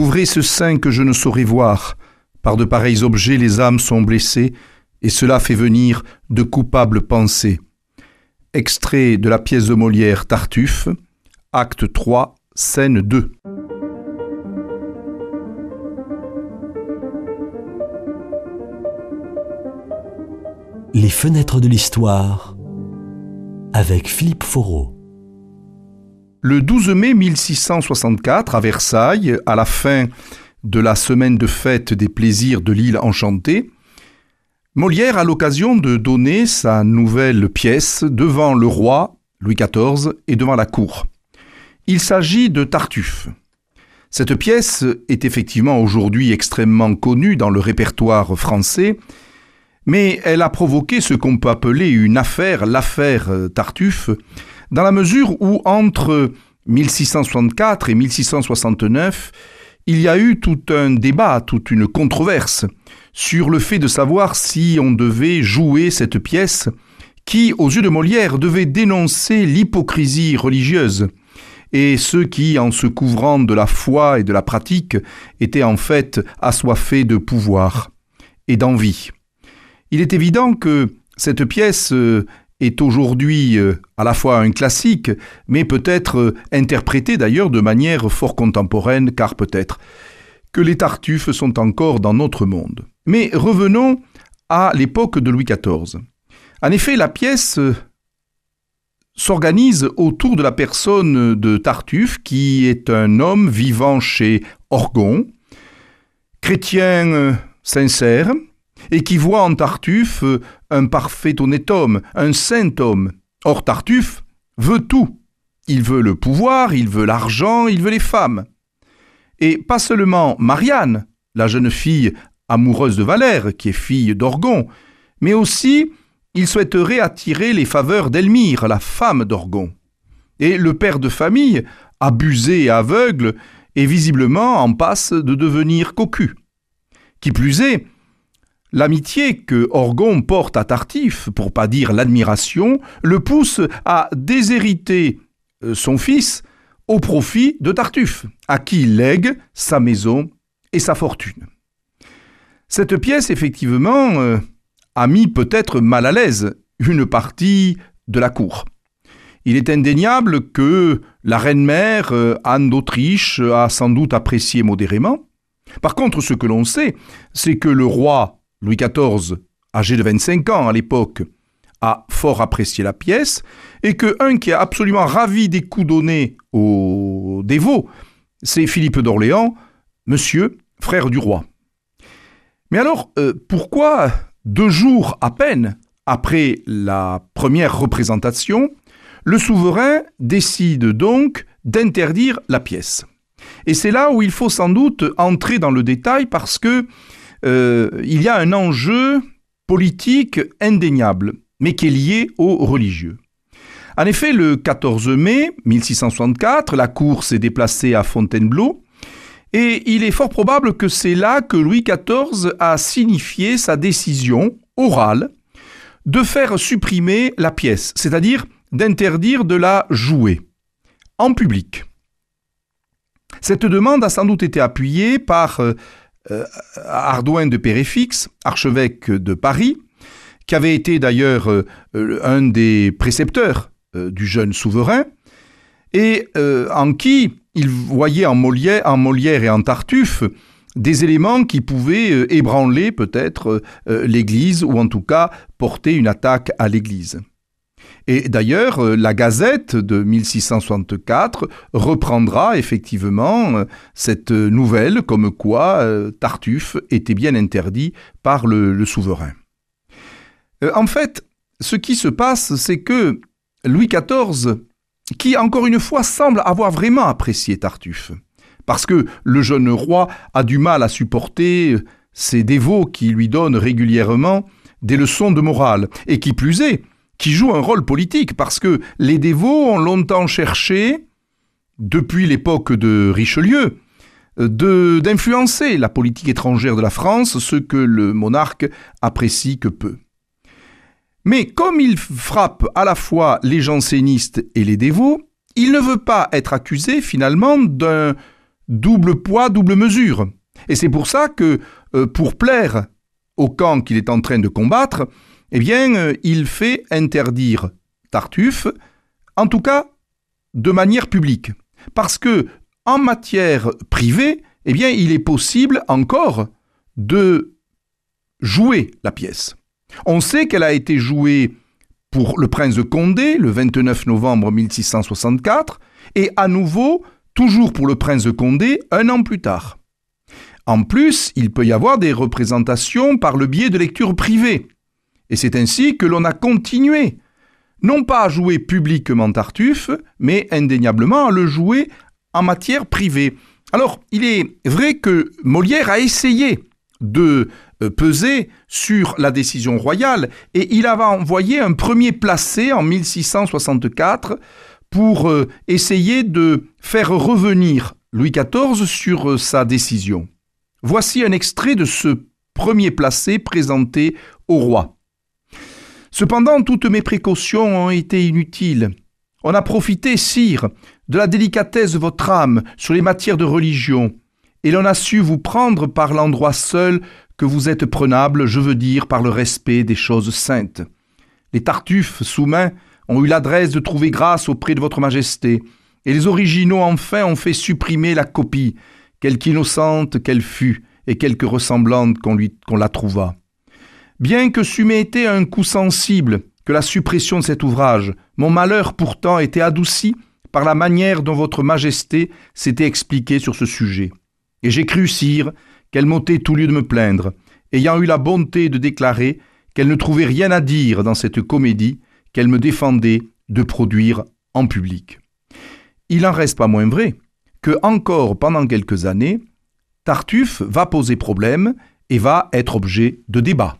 Couvrez ce sein que je ne saurais voir. Par de pareils objets les âmes sont blessées, et cela fait venir de coupables pensées. Extrait de la pièce de Molière Tartuffe, acte 3, scène 2. Les fenêtres de l'histoire avec Philippe Foreau. Le 12 mai 1664, à Versailles, à la fin de la semaine de fête des plaisirs de l'île enchantée, Molière a l'occasion de donner sa nouvelle pièce devant le roi Louis XIV et devant la cour. Il s'agit de Tartuffe. Cette pièce est effectivement aujourd'hui extrêmement connue dans le répertoire français mais elle a provoqué ce qu'on peut appeler une affaire, l'affaire Tartuffe, dans la mesure où entre 1664 et 1669, il y a eu tout un débat, toute une controverse sur le fait de savoir si on devait jouer cette pièce qui, aux yeux de Molière, devait dénoncer l'hypocrisie religieuse et ceux qui, en se couvrant de la foi et de la pratique, étaient en fait assoiffés de pouvoir et d'envie. Il est évident que cette pièce euh, est aujourd'hui euh, à la fois un classique, mais peut-être euh, interprétée d'ailleurs de manière fort contemporaine, car peut-être que les Tartuffes sont encore dans notre monde. Mais revenons à l'époque de Louis XIV. En effet, la pièce s'organise autour de la personne de Tartuffe, qui est un homme vivant chez Orgon, chrétien sincère, et qui voit en Tartuffe euh, un parfait honnête homme, un saint homme. Or Tartuffe veut tout. Il veut le pouvoir, il veut l'argent, il veut les femmes. Et pas seulement Marianne, la jeune fille amoureuse de Valère, qui est fille d'Orgon, mais aussi il souhaiterait attirer les faveurs d'Elmire, la femme d'Orgon. Et le père de famille, abusé et aveugle, est visiblement en passe de devenir cocu. Qui plus est, L'amitié que Orgon porte à Tartif, pour pas dire l'admiration, le pousse à déshériter euh, son fils au profit de Tartuffe, à qui il lègue sa maison et sa fortune. Cette pièce, effectivement, euh, a mis peut-être mal à l'aise une partie de la cour. Il est indéniable que la reine-mère euh, Anne d'Autriche a sans doute apprécié modérément. Par contre, ce que l'on sait, c'est que le roi Louis XIV, âgé de 25 ans à l'époque, a fort apprécié la pièce, et que un qui a absolument ravi des coups donnés aux dévots, c'est Philippe d'Orléans, monsieur, frère du roi. Mais alors, euh, pourquoi, deux jours à peine après la première représentation, le souverain décide donc d'interdire la pièce? Et c'est là où il faut sans doute entrer dans le détail parce que euh, il y a un enjeu politique indéniable, mais qui est lié aux religieux. En effet, le 14 mai 1664, la cour s'est déplacée à Fontainebleau, et il est fort probable que c'est là que Louis XIV a signifié sa décision orale de faire supprimer la pièce, c'est-à-dire d'interdire de la jouer en public. Cette demande a sans doute été appuyée par euh, euh, Ardouin de Péréfix, archevêque de Paris, qui avait été d'ailleurs euh, un des précepteurs euh, du jeune souverain, et en qui il voyait en Molière, en Molière et en Tartuffe des éléments qui pouvaient ébranler peut-être l'Église, ou en tout cas porter une attaque à l'Église. Et d'ailleurs, euh, la Gazette de 1664 reprendra effectivement euh, cette nouvelle comme quoi euh, Tartuffe était bien interdit par le, souverain. En fait, ce qui se passe, c'est que Louis XIV, qui encore une fois semble avoir vraiment apprécié Tartuffe, parce que le jeune roi a du mal à supporter ces dévots qui lui donnent régulièrement des leçons de morale, et qui plus est, qui joue un rôle politique, parce que les dévots ont longtemps cherché, depuis l'époque de Richelieu, d'influencer la politique étrangère de la France, ce que le monarque apprécie que peu. Mais comme il frappe à la fois les jansénistes et les dévots, il ne veut pas être accusé finalement d'un, double poids, double mesure. Et c'est pour ça que, euh, pour plaire au camp qu'il est en train de combattre, eh bien, euh, il fait interdire Tartuffe, en tout cas de manière publique. Parce que, en matière privée, eh il est possible encore de jouer la pièce. On sait qu'elle a été jouée pour le prince de Condé le 29 novembre 1664 et à nouveau toujours pour le prince de Condé un an plus tard. En plus, il peut y avoir des représentations par le biais de lectures privées. Et c'est ainsi que l'on a continué, non pas à jouer publiquement Tartuffe, mais indéniablement à le jouer en matière privée. Alors, il est vrai que Molière a essayé de euh, peser sur la décision royale et il avait envoyé un premier placé en 1664 pour euh, essayer de faire revenir Louis XIV sur euh, sa décision. Voici un extrait de ce premier placé présenté au roi. Cependant, toutes mes précautions ont été inutiles. On a profité, sire, de la délicatesse de votre âme sur les matières de religion, et l'on a su vous prendre par l'endroit seul que vous êtes prenable, je veux dire par le respect des choses saintes. Les Tartuffes, sous main, ont eu l'adresse de trouver grâce auprès de votre Majesté, et les originaux enfin ont fait supprimer la copie, quelque innocente qu'elle fût, et quelque ressemblante qu'on la trouva. Bien que c'eût été un coup sensible que la suppression de cet ouvrage, mon malheur pourtant était adouci par la manière dont votre Majesté s'était expliquée sur ce sujet. Et j'ai cru, sire, qu'elle m'ôtait tout lieu de me plaindre, ayant eu la bonté de déclarer qu'elle ne trouvait rien à dire dans cette comédie qu'elle me défendait de produire en public. Il n'en reste pas moins vrai que encore pendant quelques années, Tartuffe va poser problème et va être objet de débat.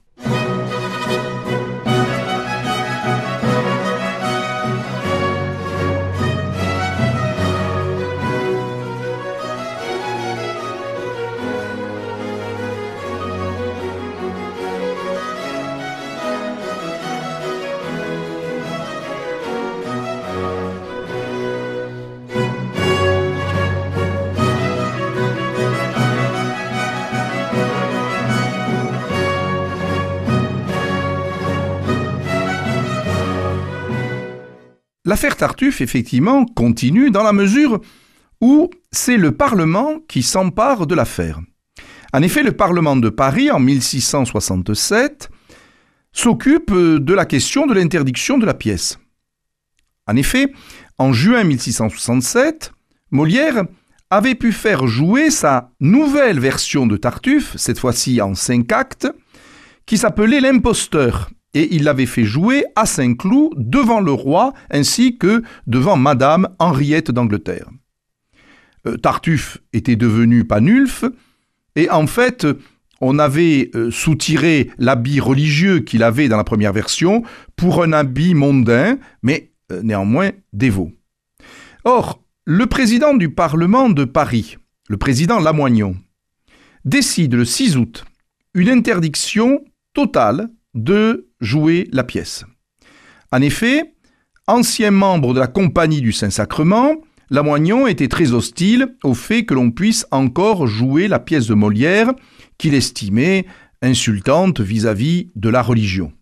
L'affaire Tartuffe, effectivement, continue dans la mesure où c'est le Parlement qui s'empare de l'affaire. En effet, le Parlement de Paris, en 1667, s'occupe de la question de l'interdiction de la pièce. En effet, en juin 1667, Molière avait pu faire jouer sa nouvelle version de Tartuffe, cette fois-ci en cinq actes, qui s'appelait L'imposteur, et il l'avait fait jouer à Saint-Cloud devant le roi ainsi que devant Madame Henriette d'Angleterre. Euh, Tartuffe était devenu Panulfe, et en fait, on avait euh, soutiré l'habit religieux qu'il avait dans la première version pour un habit mondain, mais euh, néanmoins dévot. Or, le président du Parlement de Paris, le président Lamoignon, décide le 6 août une interdiction totale de jouer la pièce. En effet, ancien membre de la Compagnie du Saint-Sacrement, Lamoignon était très hostile au fait que l'on puisse encore jouer la pièce de Molière qu'il estimait insultante vis-à-vis de la religion.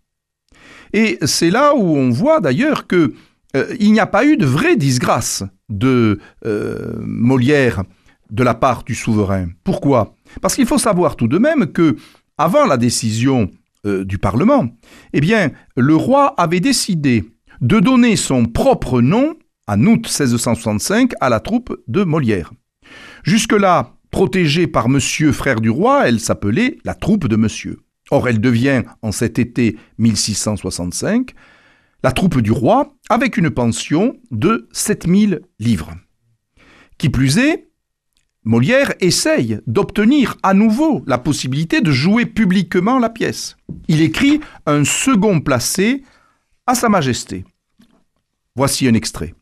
Et c'est là où on voit d'ailleurs que euh, il n'y a pas eu de vraie disgrâce de euh, Molière de la part du souverain. Pourquoi? Parce qu'il faut savoir tout de même que avant la décision euh, du Parlement, eh bien, le roi avait décidé de donner son propre nom, en août 1665, à la troupe de Molière. Jusque-là, protégée par Monsieur frère du roi, elle s'appelait la troupe de Monsieur. Or, elle devient, en cet été 1665, la troupe du roi, avec une pension de 7000 livres. Qui plus est, Molière essaye d'obtenir à nouveau la possibilité de jouer publiquement la pièce. Il écrit un second placé à Sa Majesté. Voici un extrait.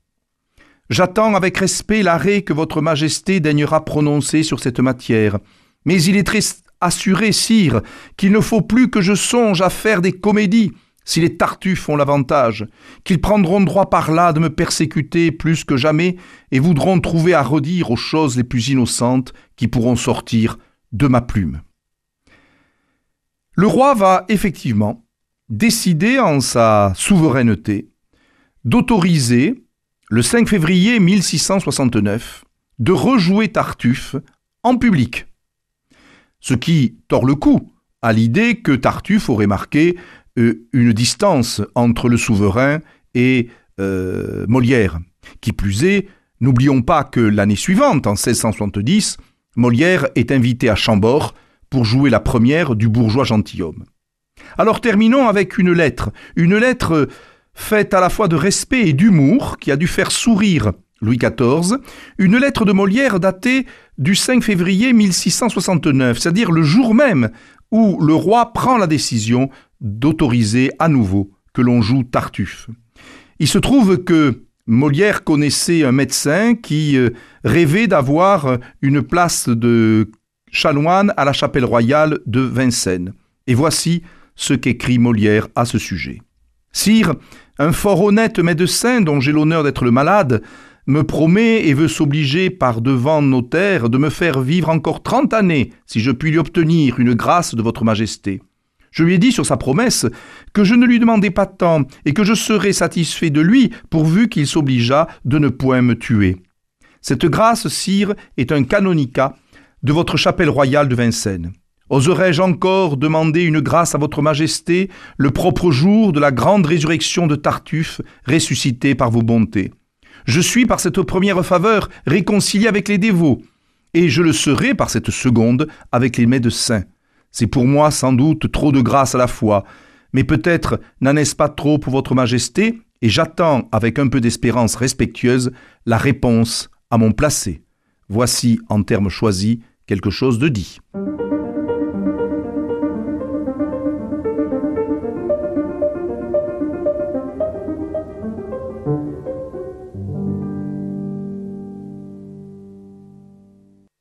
J'attends avec respect l'arrêt que Votre Majesté daignera prononcer sur cette matière, mais il est très assuré, sire, qu'il ne faut plus que je songe à faire des comédies, si les Tartuffes ont l'avantage, qu'ils prendront droit par là de me persécuter plus que jamais et voudront trouver à redire aux choses les plus innocentes qui pourront sortir de ma plume. Le roi va effectivement décider en sa souveraineté d'autoriser, le 5 février 1669, de rejouer Tartuffe en public. Ce qui tord le coup à l'idée que Tartuffe aurait marqué euh, une distance entre le souverain et euh, Molière. Qui plus est, n'oublions pas que l'année suivante, en 1670, Molière est invité à Chambord pour jouer la première du bourgeois gentilhomme. Alors terminons avec une lettre, une lettre faite à la fois de respect et d'humour qui a dû faire sourire Louis XIV, une lettre de Molière datée du 5 février 1669, c'est-à-dire le jour même où le roi prend la décision d'autoriser à nouveau que l'on joue Tartuffe. Il se trouve que Molière connaissait un médecin qui euh, rêvait d'avoir une place de chanoine à la chapelle royale de Vincennes. Et voici ce qu'écrit Molière à ce sujet. Sire, un fort honnête médecin dont j'ai l'honneur d'être le malade me promet et veut s'obliger par devant notaire de me faire vivre encore trente années si je puis lui obtenir une grâce de votre majesté. Je lui ai dit sur sa promesse que je ne lui demandais pas tant et que je serais satisfait de lui pourvu qu'il s'obligeât de ne point me tuer. Cette grâce, sire, est un canonicat de votre chapelle royale de Vincennes. Oserais-je encore demander une grâce à votre majesté le propre jour de la grande résurrection de Tartuffe, ressuscité par vos bontés? Je suis par cette première faveur réconcilié avec les dévots, et je le serai par cette seconde avec les médecins. C'est pour moi sans doute trop de grâce à la fois, mais peut-être n'en est-ce pas trop pour votre majesté, et j'attends avec un peu d'espérance respectueuse la réponse à mon placé. Voici, en termes choisis, quelque chose de dit.